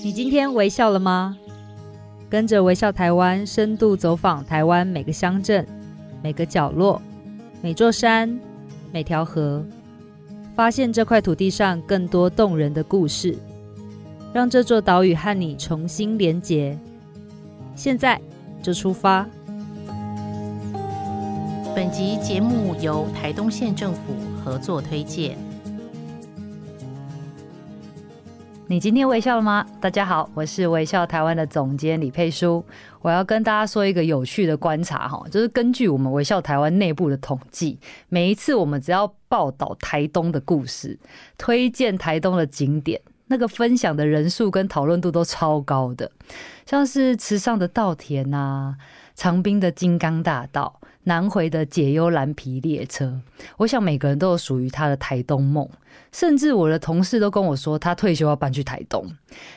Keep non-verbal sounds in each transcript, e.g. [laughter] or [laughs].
你今天微笑了吗？跟着微笑台湾，深度走访台湾每个乡镇、每个角落、每座山、每条河，发现这块土地上更多动人的故事，让这座岛屿和你重新连结。现在就出发。本集节目由台东县政府合作推荐。你今天微笑了吗？大家好，我是微笑台湾的总监李佩书。我要跟大家说一个有趣的观察哈，就是根据我们微笑台湾内部的统计，每一次我们只要报道台东的故事，推荐台东的景点，那个分享的人数跟讨论度都超高的，像是池上的稻田啊，长滨的金刚大道，南回的解忧蓝皮列车，我想每个人都有属于他的台东梦。甚至我的同事都跟我说，他退休要搬去台东。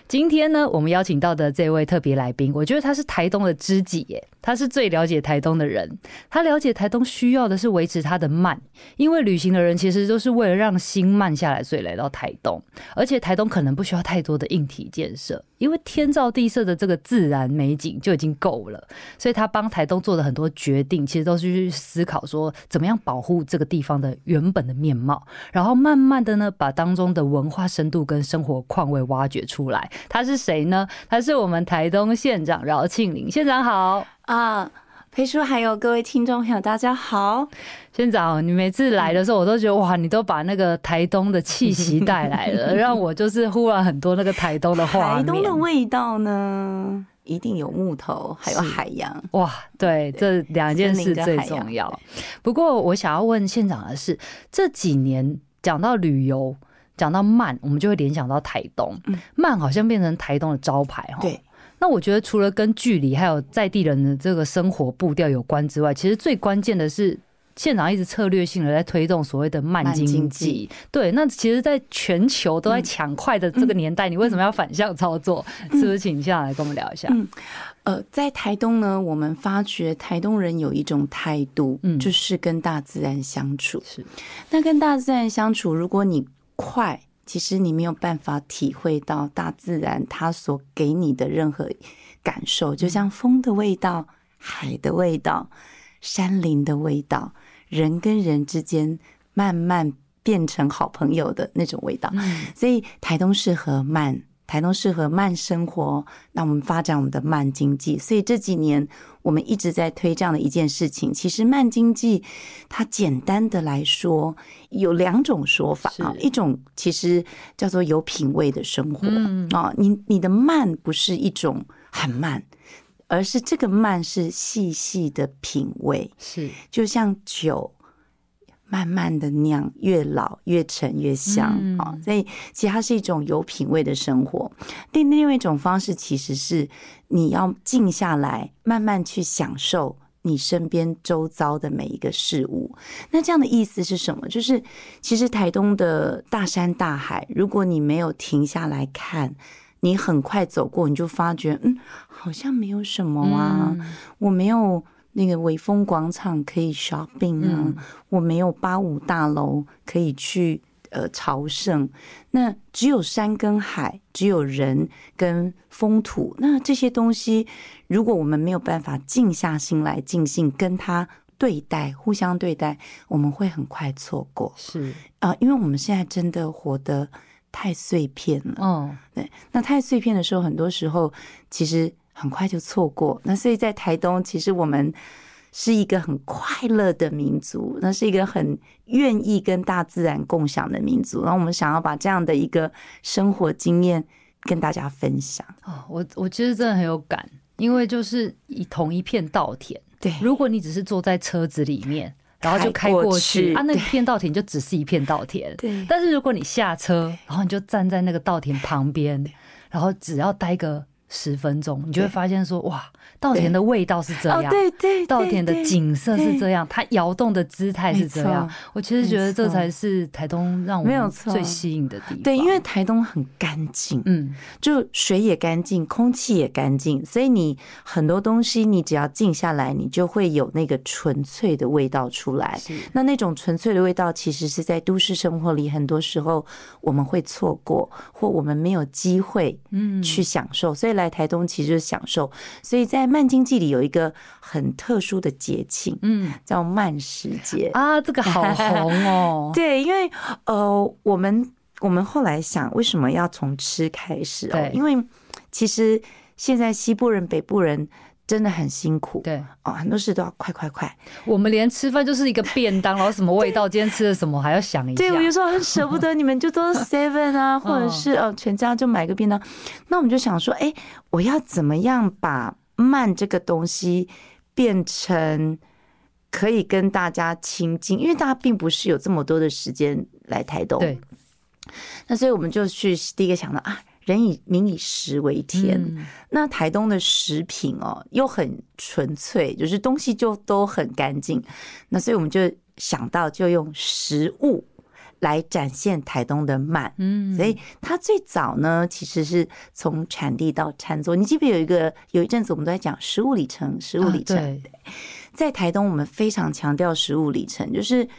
今天呢，我们邀请到的这位特别来宾，我觉得他是台东的知己耶，他是最了解台东的人。他了解台东需要的是维持它的慢，因为旅行的人其实都是为了让心慢下来，所以来到台东。而且台东可能不需要太多的硬体建设，因为天造地设的这个自然美景就已经够了。所以他帮台东做的很多决定，其实都是去思考说，怎么样保护这个地方的原本的面貌，然后慢慢的呢，把当中的文化深度跟生活况味挖掘出来。他是谁呢？他是我们台东县长饶庆铃县长好啊，裴叔还有各位听众朋友大家好。县长，你每次来的时候，我都觉得哇，你都把那个台东的气息带来了，[laughs] 让我就是忽然很多那个台东的画面。台东的味道呢，一定有木头，还有海洋。哇，对，这两件事最重要。不过我想要问县长的是，这几年。讲到旅游，讲到慢，我们就会联想到台东。慢好像变成台东的招牌哈。对。那我觉得除了跟距离还有在地人的这个生活步调有关之外，其实最关键的是县长一直策略性的在推动所谓的慢经济。对。那其实，在全球都在抢快的这个年代，你为什么要反向操作？是不是请县长来跟我们聊一下？呃，在台东呢，我们发觉台东人有一种态度，嗯，就是跟大自然相处。是，那跟大自然相处，如果你快，其实你没有办法体会到大自然它所给你的任何感受，就像风的味道、海的味道、山林的味道，人跟人之间慢慢变成好朋友的那种味道。嗯，所以台东适合慢。台东适合慢生活，那我们发展我们的慢经济。所以这几年我们一直在推这样的一件事情。其实慢经济，它简单的来说有两种说法啊，一种其实叫做有品味的生活啊。你你的慢不是一种很慢，而是这个慢是细细的品味，是就像酒。慢慢的酿，越老越陈越香啊！所以其实它是一种有品味的生活。另另外一种方式，其实是你要静下来，慢慢去享受你身边周遭的每一个事物。那这样的意思是什么？就是其实台东的大山大海，如果你没有停下来看，你很快走过，你就发觉，嗯，好像没有什么啊，我没有。那个微风广场可以 shopping 啊，嗯、我没有八五大楼可以去呃朝圣，那只有山跟海，只有人跟风土，那这些东西，如果我们没有办法静下心来，静心跟他对待，互相对待，我们会很快错过。是啊、呃，因为我们现在真的活得太碎片了。哦，对，那太碎片的时候，很多时候其实。很快就错过，那所以在台东，其实我们是一个很快乐的民族，那是一个很愿意跟大自然共享的民族。然后我们想要把这样的一个生活经验跟大家分享。哦，我我其实真的很有感，因为就是一同一片稻田，对，如果你只是坐在车子里面，然后就开过去，过去啊，那片稻田就只是一片稻田，对。但是如果你下车，然后你就站在那个稻田旁边，然后只要待个。十分钟，你就会发现说哇。稻田的味道是这样，对对，稻田的景色是这样，它摇动的姿态是这样。我其实觉得这才是台东让我们最吸引的地方。对，因为台东很干净，嗯，就水也干净，空气也干净，所以你很多东西你只要静下来，你就会有那个纯粹的味道出来。那那种纯粹的味道，其实是在都市生活里很多时候我们会错过，或我们没有机会嗯去享受。所以来台东其实就是享受。所以在慢经济里有一个很特殊的节庆，嗯，叫慢时节啊，这个好红哦。[laughs] 对，因为呃，我们我们后来想，为什么要从吃开始哦？因为其实现在西部人、北部人真的很辛苦，对哦，很多事都要快快快。我们连吃饭就是一个便当，然后什么味道，今天吃的什么还要想一下。对，我有时候很舍不得，你们就都 [laughs] seven 啊，或者是哦全家就买个便当。那我们就想说，哎，我要怎么样把慢这个东西变成可以跟大家亲近，因为大家并不是有这么多的时间来台东。对，那所以我们就去第一个想到啊，人以民以食为天。嗯、那台东的食品哦又很纯粹，就是东西就都很干净。那所以我们就想到就用食物。来展现台东的慢，嗯，所以它最早呢，其实是从产地到餐桌。你记不记得有一个有一阵子我们都在讲食物里程，食物里程。啊、对，在台东我们非常强调食物里程，就是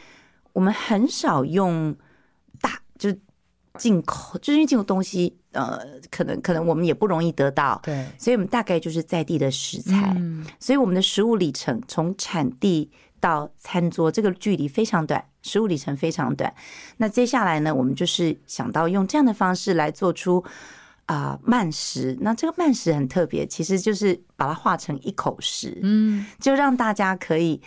我们很少用大，就是进口，就是因为进口东西，呃，可能可能我们也不容易得到，对，所以我们大概就是在地的食材，嗯，所以我们的食物里程从产地到餐桌这个距离非常短。食物里程非常短，那接下来呢，我们就是想到用这样的方式来做出啊、呃、慢食。那这个慢食很特别，其实就是把它化成一口食，嗯，就让大家可以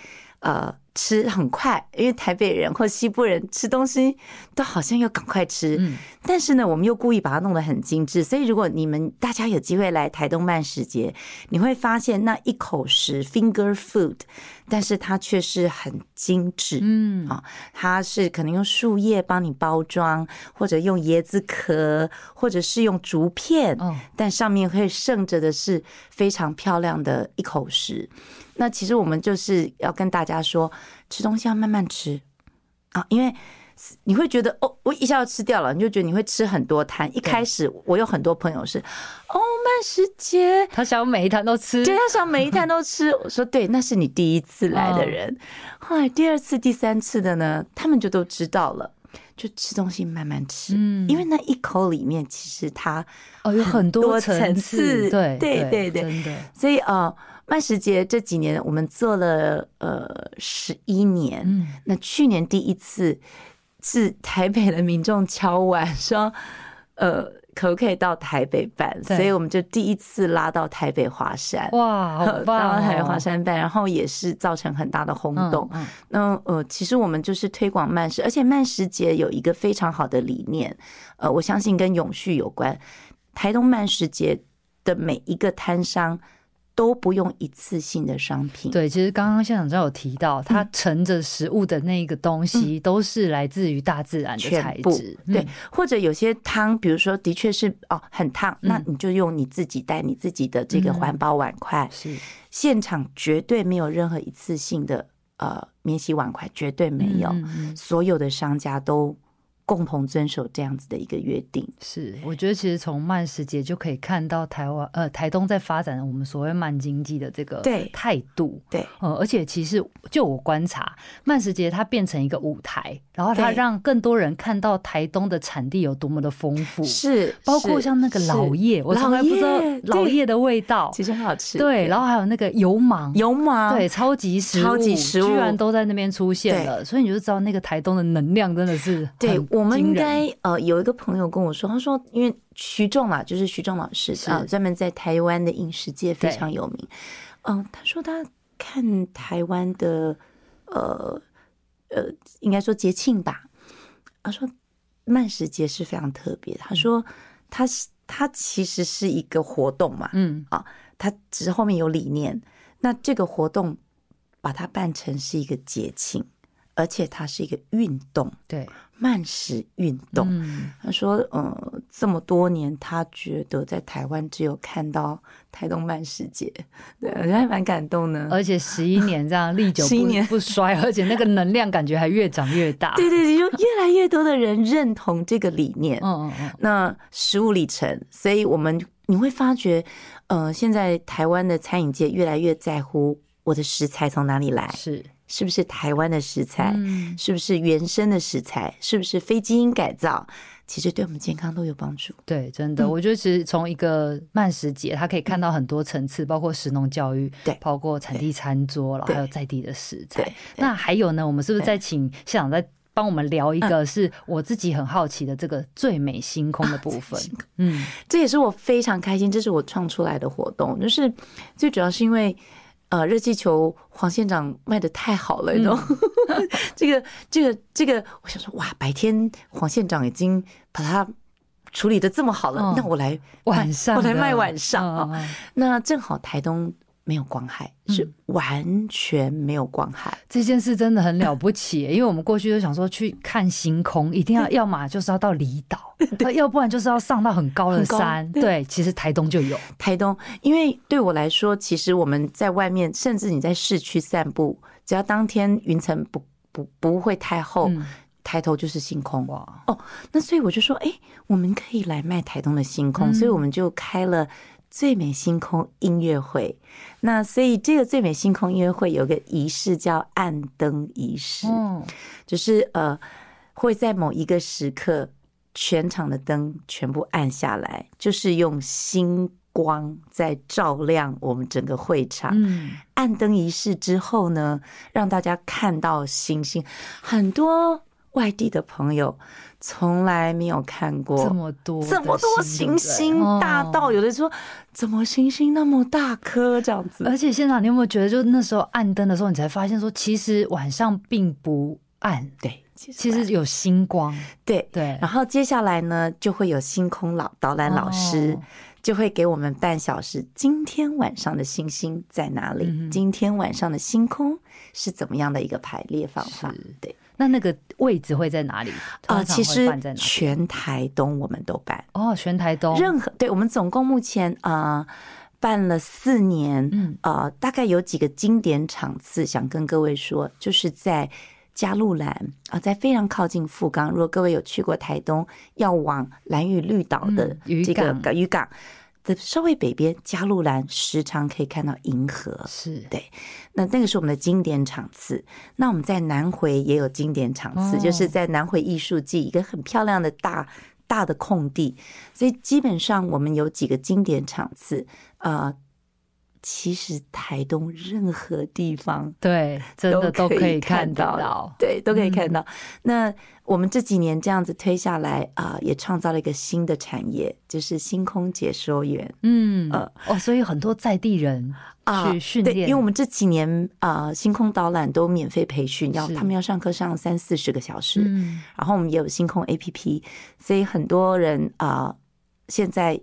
呃。吃很快，因为台北人或西部人吃东西都好像要赶快吃，嗯，但是呢，我们又故意把它弄得很精致，所以如果你们大家有机会来台东慢食节，你会发现那一口食 finger food，但是它却是很精致，嗯啊，它是可能用树叶帮你包装，或者用椰子壳，或者是用竹片，但上面会剩着的是非常漂亮的一口食。那其实我们就是要跟大家说，吃东西要慢慢吃啊，因为你会觉得哦，我一下要吃掉了，你就觉得你会吃很多摊。一开始我有很多朋友是哦，慢食节，他想每一摊都吃，对，他想每一摊都吃。我说对，那是你第一次来的人，后来第二次、第三次的呢，他们就都知道了，就吃东西慢慢吃，嗯，因为那一口里面其实它哦有很多层次，对对对对，所以啊。慢食节这几年我们做了呃十一年，嗯，那去年第一次是台北的民众敲碗说，呃，可不可以到台北办？所以我们就第一次拉到台北华山，哇，好 [laughs] 棒哦，到台北华山办，然后也是造成很大的轰动。嗯，那呃，其实我们就是推广慢食，而且慢食节有一个非常好的理念，呃，我相信跟永续有关。台东慢食节的每一个摊商。都不用一次性的商品。对，其实刚刚现场长有提到，它盛着食物的那个东西都是来自于大自然的材质。对，或者有些汤，比如说的确是哦很烫，那你就用你自己带你自己的这个环保碗筷。是，现场绝对没有任何一次性的呃免洗碗筷，绝对没有。所有的商家都。共同遵守这样子的一个约定，是我觉得其实从慢食节就可以看到台湾呃台东在发展我们所谓慢经济的这个态度，对，呃，而且其实就我观察，慢食节它变成一个舞台，然后它让更多人看到台东的产地有多么的丰富，是包括像那个老叶，我从来不知道老叶的味道，其实很好吃，对，然后还有那个油芒，油芒，对，超级食物，超级食物。居然都在那边出现了，所以你就知道那个台东的能量真的是对。我们应该呃有一个朋友跟我说，他说因为徐仲嘛，就是徐仲老师啊，专门在台湾的饮食界非常有名。嗯，他说他看台湾的呃呃，应该说节庆吧。他说慢食节是非常特别。他说他是他其实是一个活动嘛，嗯啊，他只是后面有理念。那这个活动把它办成是一个节庆。而且它是一个运动，对，慢食运动。嗯、他说，呃，这么多年，他觉得在台湾只有看到台东慢食节，[laughs] 对，我觉得还蛮感动的。而且十一年这样历久不 [laughs] 十一年不衰，而且那个能量感觉还越长越大。[laughs] 对对对，就越来越多的人认同这个理念。嗯嗯嗯。那食物里程，所以我们你会发觉，呃，现在台湾的餐饮界越来越在乎我的食材从哪里来。是。是不是台湾的食材？嗯，是不是原生的食材？是不是非基因改造？其实对我们健康都有帮助。对，真的，嗯、我觉得其实从一个慢食节，它可以看到很多层次，包括食农教育，对，包括产地餐桌，然后还有在地的食材。那还有呢？我们是不是再请校长再帮我们聊一个，是我自己很好奇的这个最美星空的部分？[laughs] 啊、嗯，这也是我非常开心，这是我创出来的活动，就是最主要是因为。呃，热气球黄县长卖的太好了，你知道？[laughs] 这个、这个、这个，我想说，哇，白天黄县长已经把它处理的这么好了，那我来晚上，我来卖晚上啊。那正好台东。没有光害，是完全没有光害。嗯、这件事真的很了不起，[laughs] 因为我们过去就想说去看星空，一定要要么就是要到离岛，[laughs] 要不然就是要上到很高的山。对，对，其实台东就有台东，因为对我来说，其实我们在外面，甚至你在市区散步，只要当天云层不不不会太厚，嗯、抬头就是星空。哇哦，那所以我就说，哎，我们可以来卖台东的星空，嗯、所以我们就开了。最美星空音乐会，那所以这个最美星空音乐会有个仪式叫暗灯仪式，嗯，就是呃会在某一个时刻，全场的灯全部暗下来，就是用星光在照亮我们整个会场。嗯，暗灯仪式之后呢，让大家看到星星，很多外地的朋友。从来没有看过这么多这么多行星，大到有的说怎么行星那么大颗这样子。而且现场你有没有觉得，就那时候暗灯的时候，你才发现说，其实晚上并不暗，对，其实有星光，对对。然后接下来呢，就会有星空老导览老师就会给我们半小时，今天晚上的星星在哪里？今天晚上的星空是怎么样的一个排列方法？对。那那个位置会在哪里？啊，其实全台东我们都办哦，全台东任何对，我们总共目前啊办了四年，嗯啊，大概有几个经典场次，想跟各位说，就是在加路兰啊，在非常靠近富冈。如果各位有去过台东，要往兰屿绿岛的这个渔港。的稍微北边，加路兰时常可以看到银河，是对。那那个是我们的经典场次。那我们在南回也有经典场次，哦、就是在南回艺术季，一个很漂亮的大大的空地。所以基本上我们有几个经典场次啊。呃其实台东任何地方，对，真的都可以看到，对，都可以看到。嗯、那我们这几年这样子推下来啊、呃，也创造了一个新的产业，就是星空解说员。嗯，呃，哦，所以很多在地人去训练、呃，因为我们这几年啊、呃，星空导览都免费培训，要他们要上课上三四十个小时。嗯，然后我们也有星空 APP，所以很多人啊、呃，现在。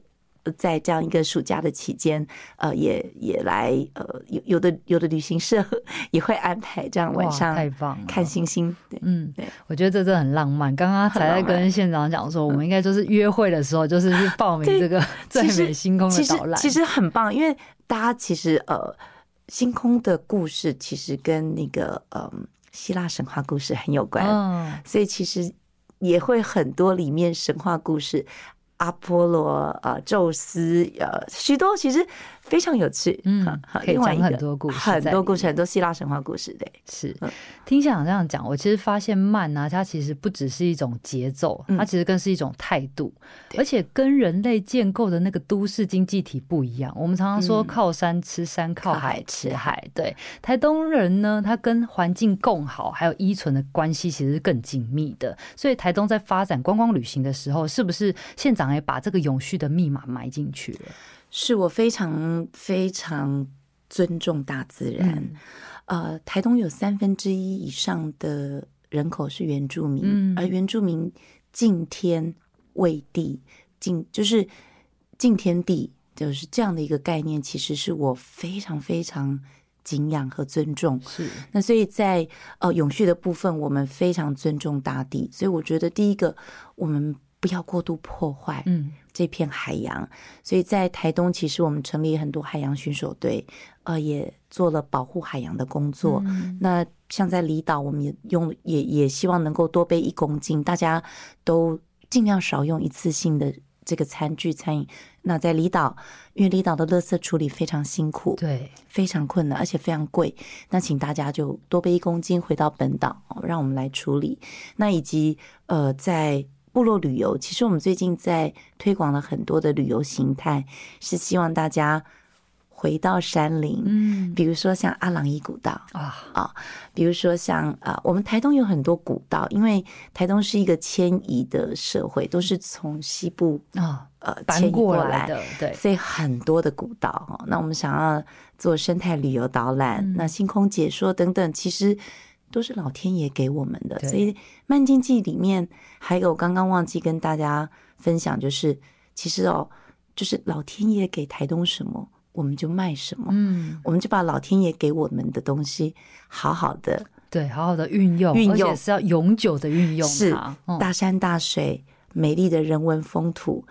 在这样一个暑假的期间，呃，也也来，呃，有有的有的旅行社 [laughs] 也会安排这样晚上太棒看星星。对，嗯，对，我觉得这真的很浪漫。刚刚才在跟县长讲说，我们应该就是约会的时候，就是去报名这个最美星空的导览，其实很棒，因为大家其实呃，星空的故事其实跟那个嗯、呃、希腊神话故事很有关，嗯，所以其实也会很多里面神话故事。阿波罗啊，宙斯，啊，许多其实非常有趣，嗯，可以讲很多故事，很多故事，很多希腊神话故事，对，是。听校长这样讲，我其实发现慢啊，它其实不只是一种节奏，它其实更是一种态度，而且跟人类建构的那个都市经济体不一样。我们常常说靠山吃山，靠海吃海，对。台东人呢，他跟环境共好，还有依存的关系其实是更紧密的。所以台东在发展观光旅行的时候，是不是县长也把这个永续的密码埋进去了？是我非常非常尊重大自然。嗯、呃，台东有三分之一以上的人口是原住民，嗯、而原住民敬天畏地，敬就是敬天地，就是这样的一个概念。其实是我非常非常敬仰和尊重。是，那所以在呃永续的部分，我们非常尊重大地。所以我觉得第一个，我们不要过度破坏嗯这片海洋。嗯、所以在台东，其实我们成立很多海洋巡守队，呃，也做了保护海洋的工作。嗯、那像在离岛，我们也用也也希望能够多背一公斤，大家都尽量少用一次性的。这个餐具餐饮，那在离岛，因为离岛的垃圾处理非常辛苦，对，非常困难，而且非常贵。那请大家就多背一公斤回到本岛，让我们来处理。那以及呃，在部落旅游，其实我们最近在推广了很多的旅游形态，是希望大家。回到山林，嗯，比如说像阿朗伊古道啊啊，比如说像啊，我们台东有很多古道，因为台东是一个迁移的社会，都是从西部啊呃迁移过来的，对，所以很多的古道哈。那我们想要做生态旅游导览，嗯、那星空解说等等，其实都是老天爷给我们的。所以慢经济里面还有刚刚忘记跟大家分享，就是其实哦，就是老天爷给台东什么。我们就卖什么，嗯，我们就把老天爷给我们的东西，好好的，对，好好的运用，运用，是要永久的运用，是大山大水，美丽的人文风土。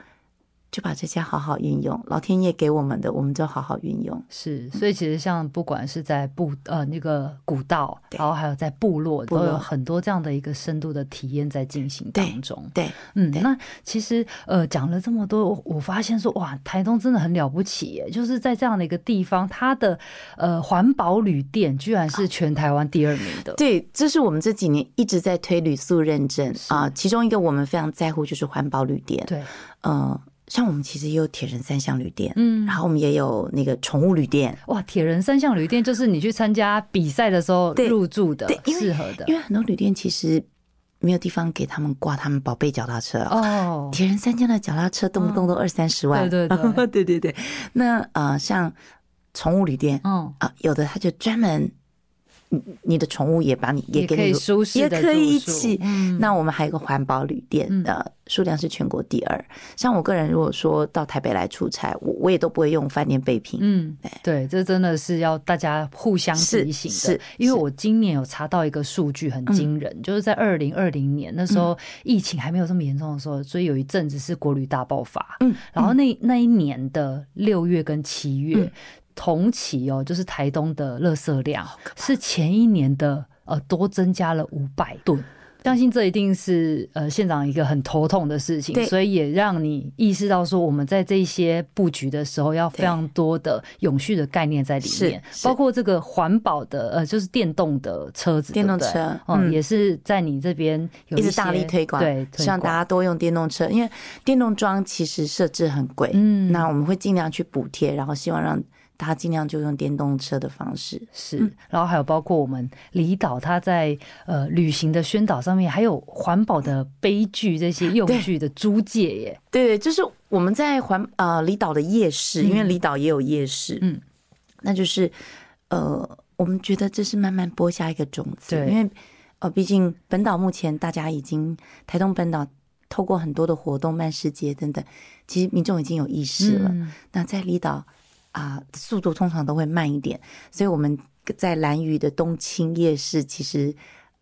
就把这些好好运用，老天爷给我们的，我们就好好运用。是，所以其实像不管是在部呃那个古道，然后还有在部落，都有很多这样的一个深度的体验在进行当中。对，嗯，那其实呃讲了这么多，我发现说哇，台东真的很了不起耶，就是在这样的一个地方，它的呃环保旅店居然是全台湾第二名的。对，这是我们这几年一直在推旅宿认证啊，其中一个我们非常在乎就是环保旅店。对，嗯。像我们其实也有铁人三项旅店，嗯，然后我们也有那个宠物旅店。哇，铁人三项旅店就是你去参加比赛的时候入住的，适合的。因为很多旅店其实没有地方给他们挂他们宝贝脚踏车哦。铁人三项的脚踏车动不动都二三十万，对对对 [laughs] 对对对。那呃，像宠物旅店，嗯啊，有的他就专门。你的宠物也把你也给你舒适，也可以一起。嗯，那我们还有个环保旅店的数量是全国第二。像我个人，如果说到台北来出差，我我也都不会用饭店备品。嗯，对，这真的是要大家互相提醒的。是，因为我今年有查到一个数据很惊人，就是在二零二零年那时候疫情还没有这么严重的时候，所以有一阵子是国旅大爆发。嗯，然后那那一年的六月跟七月。同期哦，就是台东的垃圾量是前一年的呃多增加了五百吨，相信这一定是呃县长一个很头痛的事情，所以也让你意识到说我们在这些布局的时候要非常多的永续的概念在里面，包括这个环保的呃就是电动的车子，电动车嗯。也是在你这边有一直大力推广，对，希望大家多用电动车，因为电动桩其实设置很贵，嗯，那我们会尽量去补贴，然后希望让。他尽量就用电动车的方式，是，然后还有包括我们离岛，他在呃旅行的宣导上面，还有环保的杯具这些用具的租借耶。对对，就是我们在环呃离岛的夜市，因为离岛也有夜市，嗯，那就是呃，我们觉得这是慢慢播下一个种子，对，因为呃，毕竟本岛目前大家已经台东本岛透过很多的活动、慢世界等等，其实民众已经有意识了。嗯、那在离岛。啊，速度通常都会慢一点，所以我们在蓝屿的冬青夜市，其实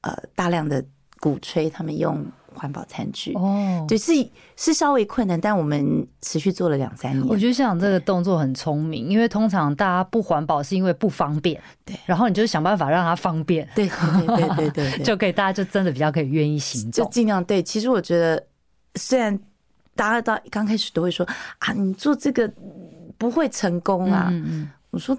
呃大量的鼓吹他们用环保餐具哦，对是是稍微困难，但我们持续做了两三年。我觉得像这个动作很聪明，因为通常大家不环保是因为不方便，对，然后你就想办法让它方便，对对对对对，[laughs] 对，就可以大家就真的比较可以愿意行动，就尽量对。其实我觉得，虽然大家到刚开始都会说啊，你做这个。不会成功啊！嗯嗯，我说。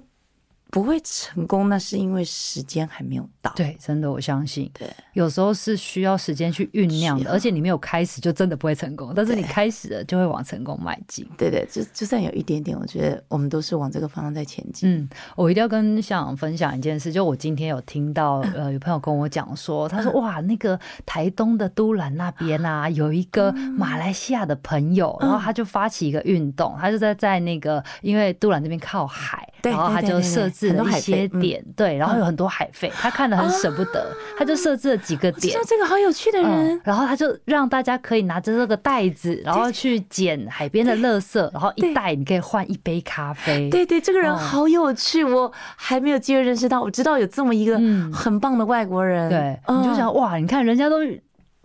不会成功，那是因为时间还没有到。对，真的，我相信。对，有时候是需要时间去酝酿的，而且你没有开始，就真的不会成功。但是你开始了，就会往成功迈进。对对，就就算有一点点，我觉得我们都是往这个方向在前进。嗯，我一定要跟校长分享一件事，就我今天有听到，[laughs] 呃，有朋友跟我讲说，他说哇，那个台东的都兰那边啊，有一个马来西亚的朋友，然后他就发起一个运动，他就在在那个，因为都兰那边靠海，然后他就设置了一些点，对，然后有很多海费，他看得很舍不得，他就设置了几个点。这个好有趣的人，然后他就让大家可以拿着这个袋子，然后去捡海边的垃圾，然后一袋你可以换一杯咖啡。对对，这个人好有趣，我还没有机会认识到，我知道有这么一个很棒的外国人。对，你就想哇，你看人家都。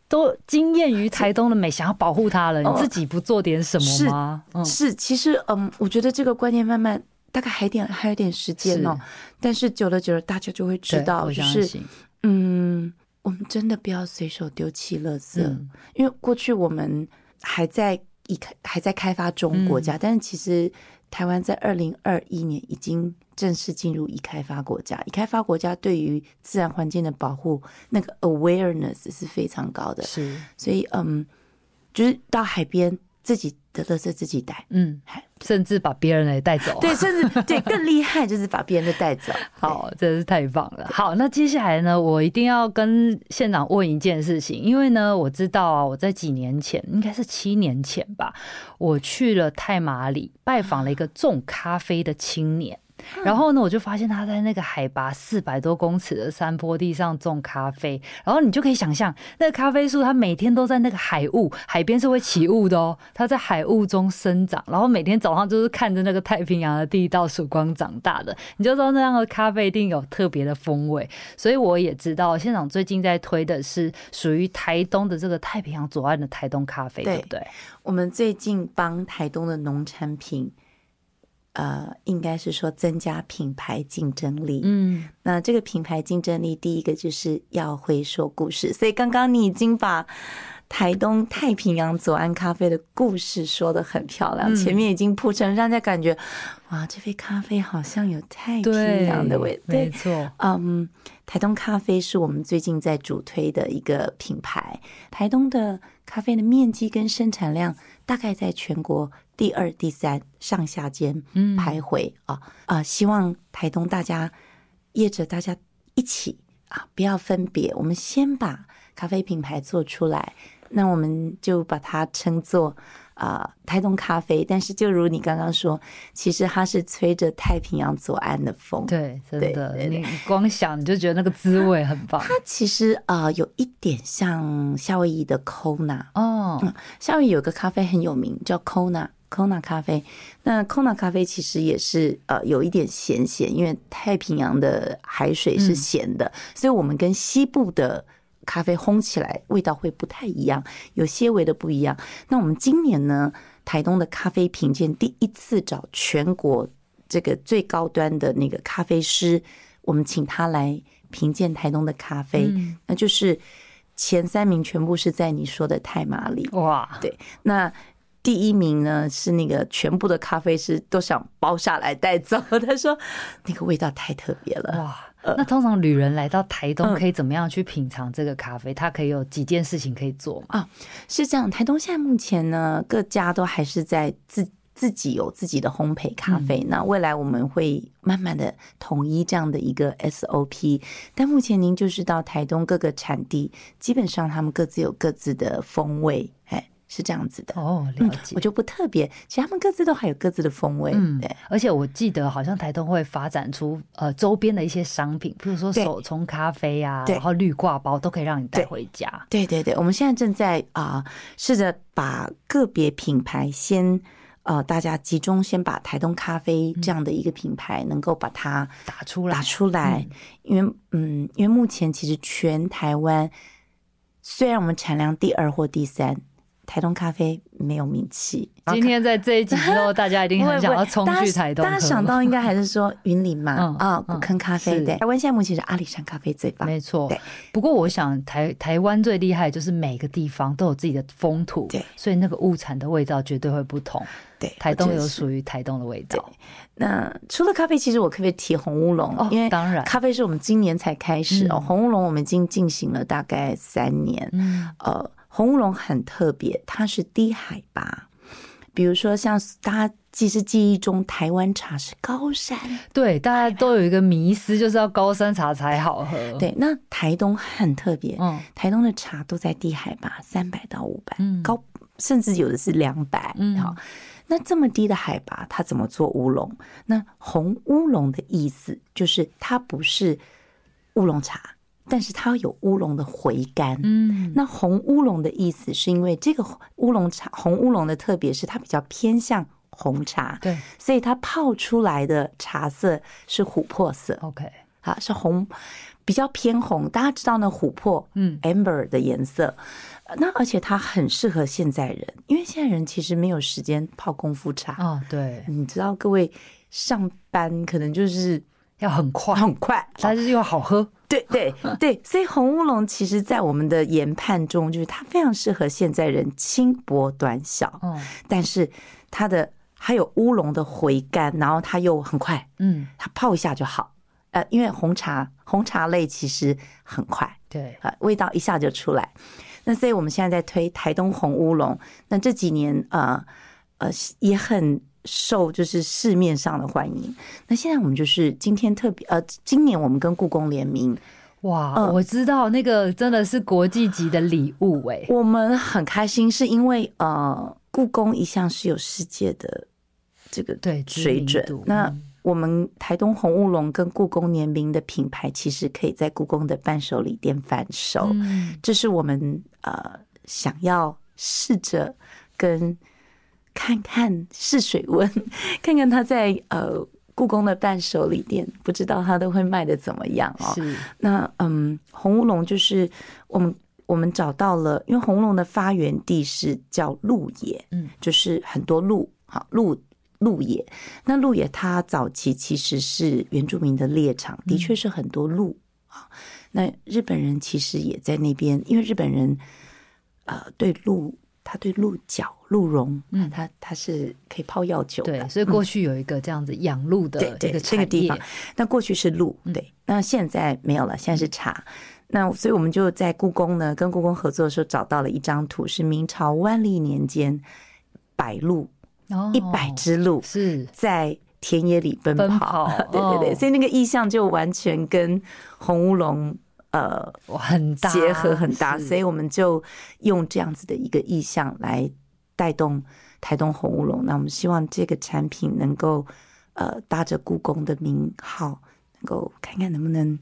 都惊艳于台东的美，想要保护它了，你自己不做点什么吗？是，是，其实，嗯，我觉得这个观念慢慢，大概还点还有点时间哦。但是久了久了，大家就会知道，就是，嗯，我们真的不要随手丢弃垃圾，因为过去我们还在一开还在开发中国家，但是其实。台湾在二零二一年已经正式进入已开发国家，已开发国家对于自然环境的保护，那个 awareness 是非常高的。是，所以嗯，就是到海边自己的垃圾自己带，嗯，甚至把别人的也带走，对，甚至对更厉害就是把别人的带走。[laughs] 好，真是太棒了。好，那接下来呢，我一定要跟县长问一件事情，因为呢，我知道啊，我在几年前，应该是七年前吧，我去了太马里拜访了一个种咖啡的青年。然后呢，我就发现他在那个海拔四百多公尺的山坡地上种咖啡。然后你就可以想象，那个咖啡树，它每天都在那个海雾，海边是会起雾的哦。它在海雾中生长，然后每天早上就是看着那个太平洋的地道曙光长大的。你就知道那样的咖啡一定有特别的风味。所以我也知道，现场最近在推的是属于台东的这个太平洋左岸的台东咖啡，对，对不对？我们最近帮台东的农产品。呃，应该是说增加品牌竞争力。嗯，那这个品牌竞争力，第一个就是要会说故事。所以刚刚你已经把台东太平洋左岸咖啡的故事说得很漂亮，前面已经铺陈，让人家感觉哇，这杯咖啡好像有太平洋的味道。没错，嗯，台东咖啡是我们最近在主推的一个品牌。台东的咖啡的面积跟生产量大概在全国。第二、第三上下间徘徊啊啊！希望台东大家业者大家一起啊，不要分别。我们先把咖啡品牌做出来，那我们就把它称作啊台东咖啡。但是就如你刚刚说，其实它是吹着太平洋左岸的风。对，真的，对对对，你光想你就觉得那个滋味很棒。它其实啊有一点像夏威夷的 Kona 哦，嗯，夏威夷有个咖啡很有名，叫 Kona。Kona 咖啡，那 Kona 咖啡其实也是呃有一点咸咸，因为太平洋的海水是咸的，嗯、所以我们跟西部的咖啡烘起来味道会不太一样，有些微的不一样。那我们今年呢，台东的咖啡评鉴第一次找全国这个最高端的那个咖啡师，我们请他来评鉴台东的咖啡，嗯、那就是前三名全部是在你说的太麻里哇，对，那。第一名呢是那个全部的咖啡师都想包下来带走。[laughs] 他说那个味道太特别了。哇，那通常旅人来到台东可以怎么样去品尝这个咖啡？它可以有几件事情可以做啊？是这样，台东现在目前呢各家都还是在自自己有自己的烘焙咖啡。那未来我们会慢慢的统一这样的一个 SOP。但目前您就是到台东各个产地，基本上他们各自有各自的风味。哎。是这样子的哦，了解。我就不特别，其实他们各自都还有各自的风味。嗯，对。而且我记得好像台东会发展出呃周边的一些商品，比如说手冲咖啡啊，然后绿挂包都可以让你带回家。对对对，我们现在正在啊试着把个别品牌先呃大家集中先把台东咖啡这样的一个品牌能够把它打出来打出来，因为嗯因为目前其实全台湾虽然我们产量第二或第三。台东咖啡没有名气。今天在这一集之后，[laughs] 大家一定很想要冲去台东。大家想到应该还是说云林嘛，啊，古坑咖啡。对，台湾现在目前是阿里山咖啡最棒。没错。对。不过我想台台湾最厉害就是每个地方都有自己的风土，对，所以那个物产的味道绝对会不同。对，台东有属于台东的味道。那除了咖啡，其实我可不可以提红乌龙？因为当然咖啡是我们今年才开始哦。红乌龙我们已经进行了大概三年。嗯。呃。红乌龙很特别，它是低海拔。比如说，像大家其实记忆中台湾茶是高山，对，大家都有一个迷思，就是要高山茶才好喝。对，那台东很特别，嗯，台东的茶都在低海拔，三百到五百，高，甚至有的是两百。嗯，好，那这么低的海拔，它怎么做乌龙？那红乌龙的意思就是它不是乌龙茶，但是它有乌龙的回甘。嗯，那红乌龙的意思是因为这个乌龙茶，红乌龙的特别是它比较偏向红茶，对，所以它泡出来的茶色是琥珀色。OK，好，是红，比较偏红。大家知道那琥珀，嗯，amber 的颜色。那而且它很适合现在人，因为现在人其实没有时间泡功夫茶哦。对，你知道各位上班可能就是要很快很快，但是又好喝。对对对，所以红乌龙其实，在我们的研判中，就是它非常适合现在人，轻薄短小。嗯，但是它的还有乌龙的回甘，然后它又很快。嗯，它泡一下就好。呃，因为红茶红茶类其实很快，对呃，味道一下就出来。那所以我们现在在推台东红乌龙，那这几年呃呃也很受就是市面上的欢迎。那现在我们就是今天特别呃，今年我们跟故宫联名，哇，呃、我知道那个真的是国际级的礼物哎，我们很开心，是因为呃故宫一向是有世界的这个对水准，那。我们台东红乌龙跟故宫联名的品牌，其实可以在故宫的伴手礼店贩售。这是我们呃想要试着跟看看试水温，[laughs] 看看他在呃故宫的伴手礼店，不知道他都会卖的怎么样哦。是。那嗯，红乌龙就是我们我们找到了，因为红龙的发源地是叫鹿野，嗯，就是很多鹿，好鹿。鹿野，那鹿野它早期其实是原住民的猎场，的确是很多鹿啊。那日本人其实也在那边，因为日本人呃对鹿，他对鹿角、鹿茸，嗯，它它是可以泡药酒的，对，所以过去有一个这样子养鹿的这个这个地方。那过去是鹿，对，那现在没有了，现在是茶。那所以我们就在故宫呢，跟故宫合作的时候找到了一张图，是明朝万历年间白鹿。一百只鹿是。在田野里奔跑，[laughs] 对对对，所以那个意象就完全跟红乌龙呃很大结合很大，所以我们就用这样子的一个意象来带动台东红乌龙。那我们希望这个产品能够呃搭着故宫的名号，能够看看能不能。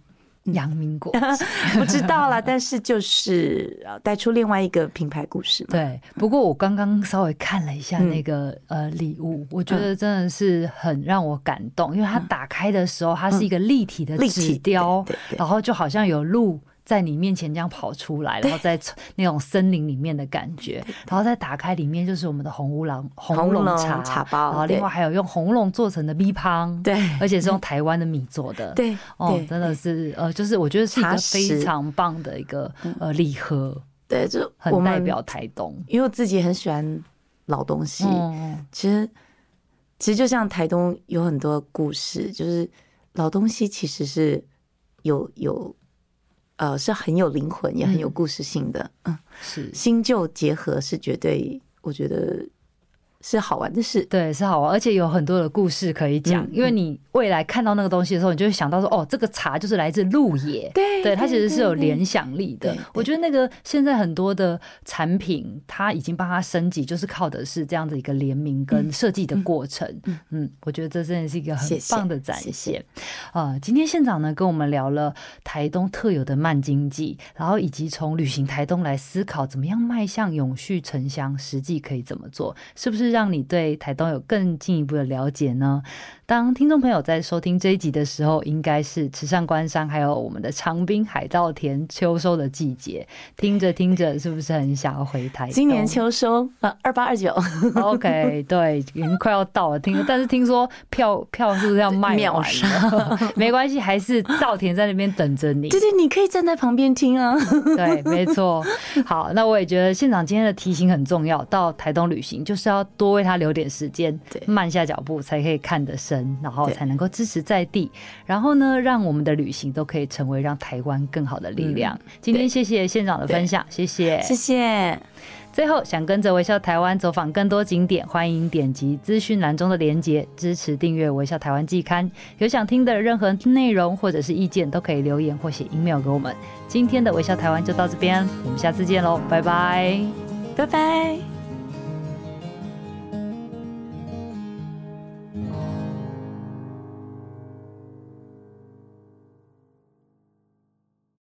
扬名国 [laughs] 不知道啦，但是就是带出另外一个品牌故事嘛。对，不过我刚刚稍微看了一下那个、嗯、呃礼物，我觉得真的是很让我感动，嗯、因为它打开的时候，它是一个立体的纸雕，然后就好像有鹿。在你面前这样跑出来，然后在那种森林里面的感觉，然后再打开里面就是我们的红乌龙红乌龙茶茶包，然后另外还有用红乌龙做成的米汤，对，而且是用台湾的米做的，对，哦，真的是呃，就是我觉得是一个非常棒的一个呃礼盒，对，就很代表台东，因为我自己很喜欢老东西，其实其实就像台东有很多故事，就是老东西其实是有有。呃，是很有灵魂，也很有故事性的，嗯，是新旧结合是绝对，我觉得。是好玩的事，对，是好玩，而且有很多的故事可以讲。嗯、因为你未来看到那个东西的时候，你就会想到说，哦，这个茶就是来自鹿野，对，对，它其实是有联想力的。我觉得那个现在很多的产品，它已经帮它升级，就是靠的是这样的一个联名跟设计的过程。嗯，嗯，嗯，我觉得这真的是一个很棒的展现。啊、呃，今天县长呢，跟我们聊了台东特有的慢经济，然后以及从旅行台东来思考怎么样迈向永续城乡，实际可以怎么做，是不是？让你对台东有更进一步的了解呢？当听众朋友在收听这一集的时候，应该是池上关山还有我们的长滨海稻田秋收的季节。听着听着，是不是很想要回台？今年秋收啊，二八二九，[laughs] OK，对，已经快要到了。听，但是听说票票是不是要卖秒杀？[laughs] 没关系，还是稻田在那边等着你。对对，你可以站在旁边听啊。[laughs] 对，没错。好，那我也觉得现场今天的提醒很重要。到台东旅行就是要多。多为他留点时间，慢下脚步才可以看得深，然后才能够支持在地，然后呢，让我们的旅行都可以成为让台湾更好的力量。嗯、今天谢谢县长的分享，谢谢，谢谢。最后，想跟着微笑台湾走访更多景点，欢迎点击资讯栏中的连结，支持订阅微笑台湾季刊。有想听的任何内容或者是意见，都可以留言或写 email 给我们。今天的微笑台湾就到这边，我们下次见喽，拜拜，拜拜。